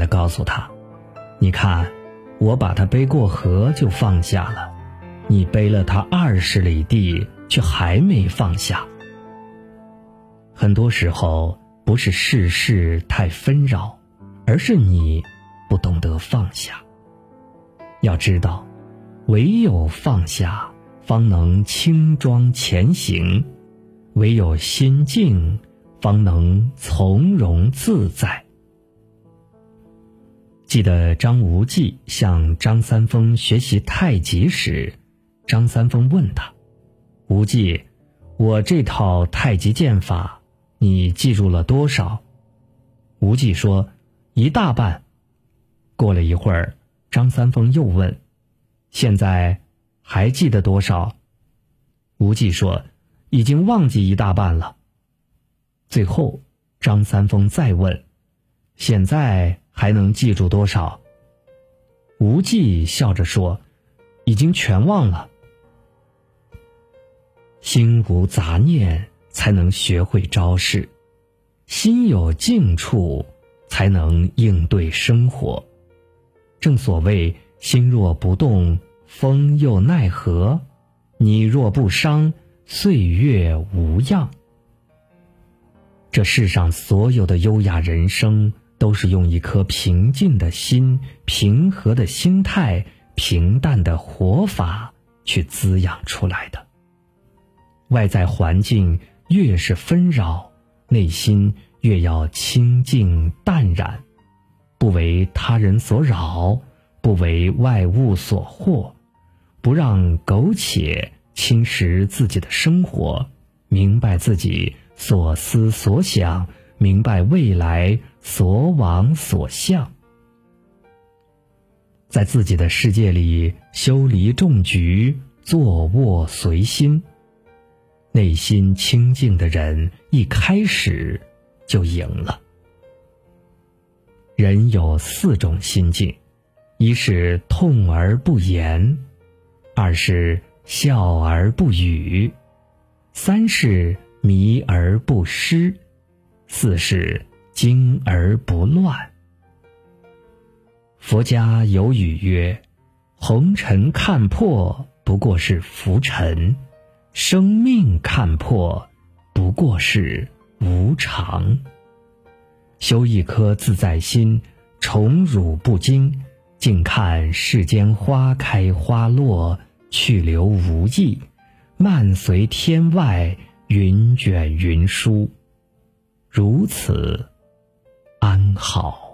地告诉他：“你看，我把他背过河就放下了，你背了他二十里地，却还没放下。”很多时候，不是世事太纷扰，而是你不懂得放下。要知道，唯有放下，方能轻装前行；唯有心静，方能从容自在。记得张无忌向张三丰学习太极时，张三丰问他：“无忌，我这套太极剑法，你记住了多少？”无忌说：“一大半。”过了一会儿。张三丰又问：“现在还记得多少？”无忌说：“已经忘记一大半了。”最后，张三丰再问：“现在还能记住多少？”无忌笑着说：“已经全忘了。”心无杂念，才能学会招式；心有静处，才能应对生活。正所谓“心若不动，风又奈何；你若不伤，岁月无恙。”这世上所有的优雅人生，都是用一颗平静的心、平和的心态、平淡的活法去滋养出来的。外在环境越是纷扰，内心越要清静淡然。不为他人所扰，不为外物所惑，不让苟且侵蚀自己的生活，明白自己所思所想，明白未来所往所向，在自己的世界里修篱种菊，坐卧随心。内心清净的人，一开始就赢了。人有四种心境：一是痛而不言，二是笑而不语，三是迷而不失，四是惊而不乱。佛家有语曰：“红尘看破不过是浮尘，生命看破不过是无常。”修一颗自在心，宠辱不惊，静看世间花开花落，去留无意，漫随天外云卷云舒，如此安好。